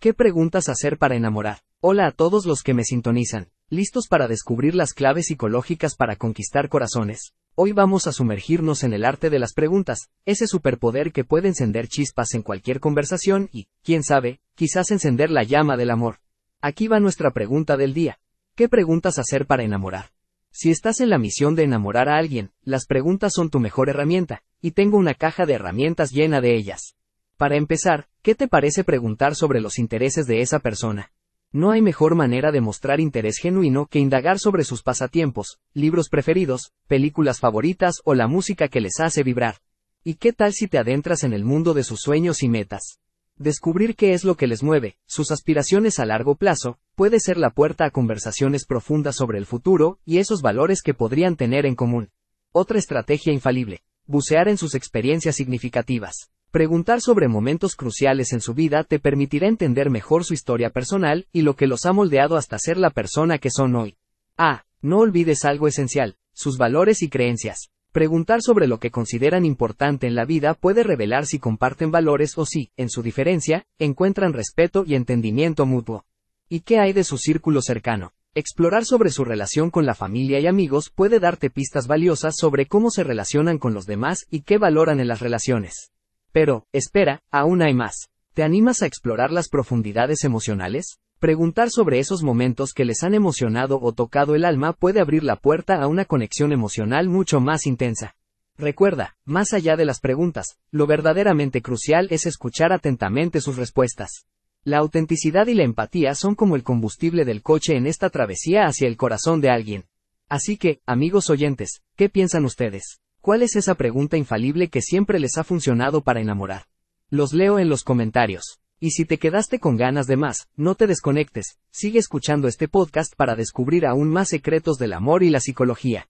¿Qué preguntas hacer para enamorar? Hola a todos los que me sintonizan, listos para descubrir las claves psicológicas para conquistar corazones. Hoy vamos a sumergirnos en el arte de las preguntas, ese superpoder que puede encender chispas en cualquier conversación y, quién sabe, quizás encender la llama del amor. Aquí va nuestra pregunta del día. ¿Qué preguntas hacer para enamorar? Si estás en la misión de enamorar a alguien, las preguntas son tu mejor herramienta, y tengo una caja de herramientas llena de ellas. Para empezar, ¿qué te parece preguntar sobre los intereses de esa persona? No hay mejor manera de mostrar interés genuino que indagar sobre sus pasatiempos, libros preferidos, películas favoritas o la música que les hace vibrar. ¿Y qué tal si te adentras en el mundo de sus sueños y metas? Descubrir qué es lo que les mueve, sus aspiraciones a largo plazo, puede ser la puerta a conversaciones profundas sobre el futuro y esos valores que podrían tener en común. Otra estrategia infalible. Bucear en sus experiencias significativas. Preguntar sobre momentos cruciales en su vida te permitirá entender mejor su historia personal y lo que los ha moldeado hasta ser la persona que son hoy. A. No olvides algo esencial, sus valores y creencias. Preguntar sobre lo que consideran importante en la vida puede revelar si comparten valores o si, en su diferencia, encuentran respeto y entendimiento mutuo. ¿Y qué hay de su círculo cercano? Explorar sobre su relación con la familia y amigos puede darte pistas valiosas sobre cómo se relacionan con los demás y qué valoran en las relaciones. Pero, espera, aún hay más. ¿Te animas a explorar las profundidades emocionales? Preguntar sobre esos momentos que les han emocionado o tocado el alma puede abrir la puerta a una conexión emocional mucho más intensa. Recuerda, más allá de las preguntas, lo verdaderamente crucial es escuchar atentamente sus respuestas. La autenticidad y la empatía son como el combustible del coche en esta travesía hacia el corazón de alguien. Así que, amigos oyentes, ¿qué piensan ustedes? ¿Cuál es esa pregunta infalible que siempre les ha funcionado para enamorar? Los leo en los comentarios. Y si te quedaste con ganas de más, no te desconectes, sigue escuchando este podcast para descubrir aún más secretos del amor y la psicología.